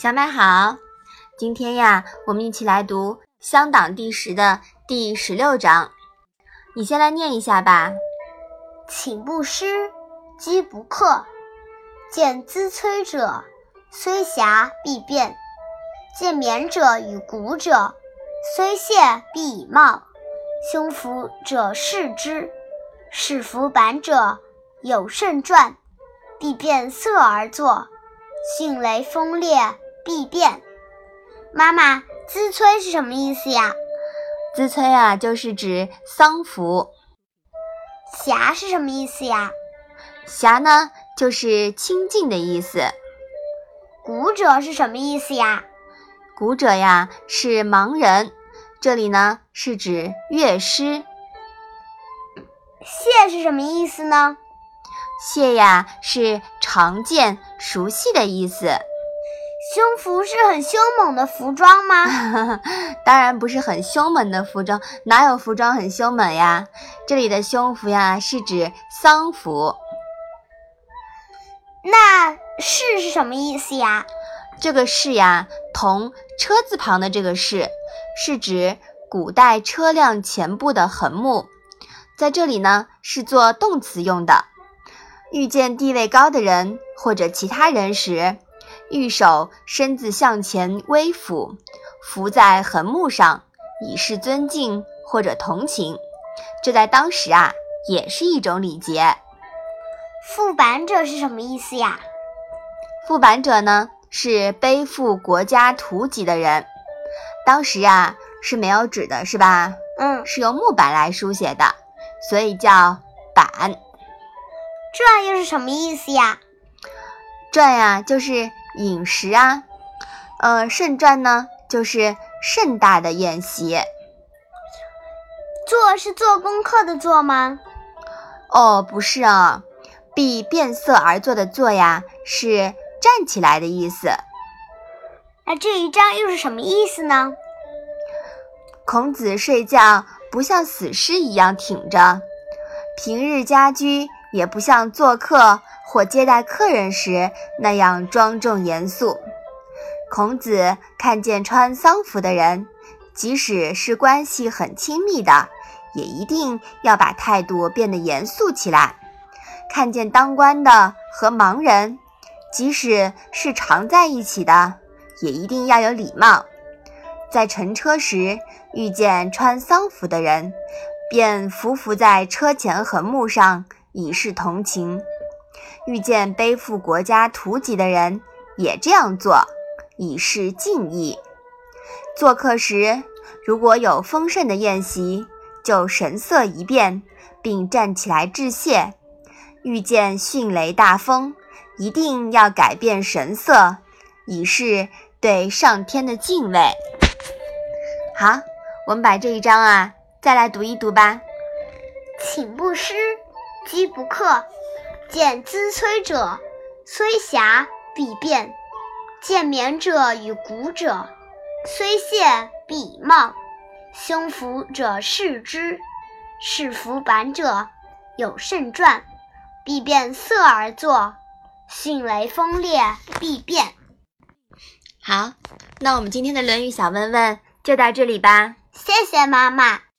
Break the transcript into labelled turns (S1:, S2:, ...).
S1: 小麦好，今天呀，我们一起来读《乡党》第十的第十六章。你先来念一下吧。
S2: 寝不施，饥不克。见资催者，虽狭必变；见勉者与古者，虽懈必以貌。胸服者视之，使服板者有甚传，必变色而作。迅雷锋烈。必变。妈妈，资催是什么意思呀？
S1: 资催啊，就是指丧服。
S2: 暇是什么意思呀？
S1: 暇呢，就是清静的意思。
S2: 古者是什么意思呀？
S1: 古者呀，是盲人。这里呢，是指乐师。
S2: 谢是什么意思呢？
S1: 谢呀，是常见、熟悉的意思。
S2: 胸服是很凶猛的服装吗？
S1: 当然不是很凶猛的服装，哪有服装很凶猛呀？这里的胸服呀，是指丧服。
S2: 那士是什么意思呀？
S1: 这个士呀，同车字旁的这个士，是指古代车辆前部的横木，在这里呢是做动词用的。遇见地位高的人或者其他人时。玉手身子向前微俯，伏在横木上，以示尊敬或者同情。这在当时啊，也是一种礼节。
S2: 副板者是什么意思呀？
S1: 副板者呢，是背负国家图籍的人。当时啊，是没有纸的，是吧？
S2: 嗯，
S1: 是用木板来书写的，所以叫板。
S2: 这又是什么意思呀？
S1: 转呀，就是饮食啊，呃，盛传呢，就是盛大的宴席。
S2: 做是做功课的做吗？
S1: 哦，不是啊，必变色而作的作呀，是站起来的意思。
S2: 那这一章又是什么意思呢？
S1: 孔子睡觉不像死尸一样挺着，平日家居也不像做客。或接待客人时那样庄重严肃。孔子看见穿丧服的人，即使是关系很亲密的，也一定要把态度变得严肃起来；看见当官的和盲人，即使是常在一起的，也一定要有礼貌。在乘车时遇见穿丧服的人，便伏伏在车前横木上，以示同情。遇见背负国家图籍的人，也这样做，以示敬意。做客时，如果有丰盛的宴席，就神色一变，并站起来致谢。遇见迅雷大风，一定要改变神色，以示对上天的敬畏。好，我们把这一章啊，再来读一读吧。
S2: 寝不施，饥不克。见资催者，虽狭必变；见勉者与古者，虽懈必以貌。胸服者视之，视服板者有甚传，必变色而作。迅雷风烈必变。
S1: 好，那我们今天的《论语》小问问就到这里吧。
S2: 谢谢妈妈。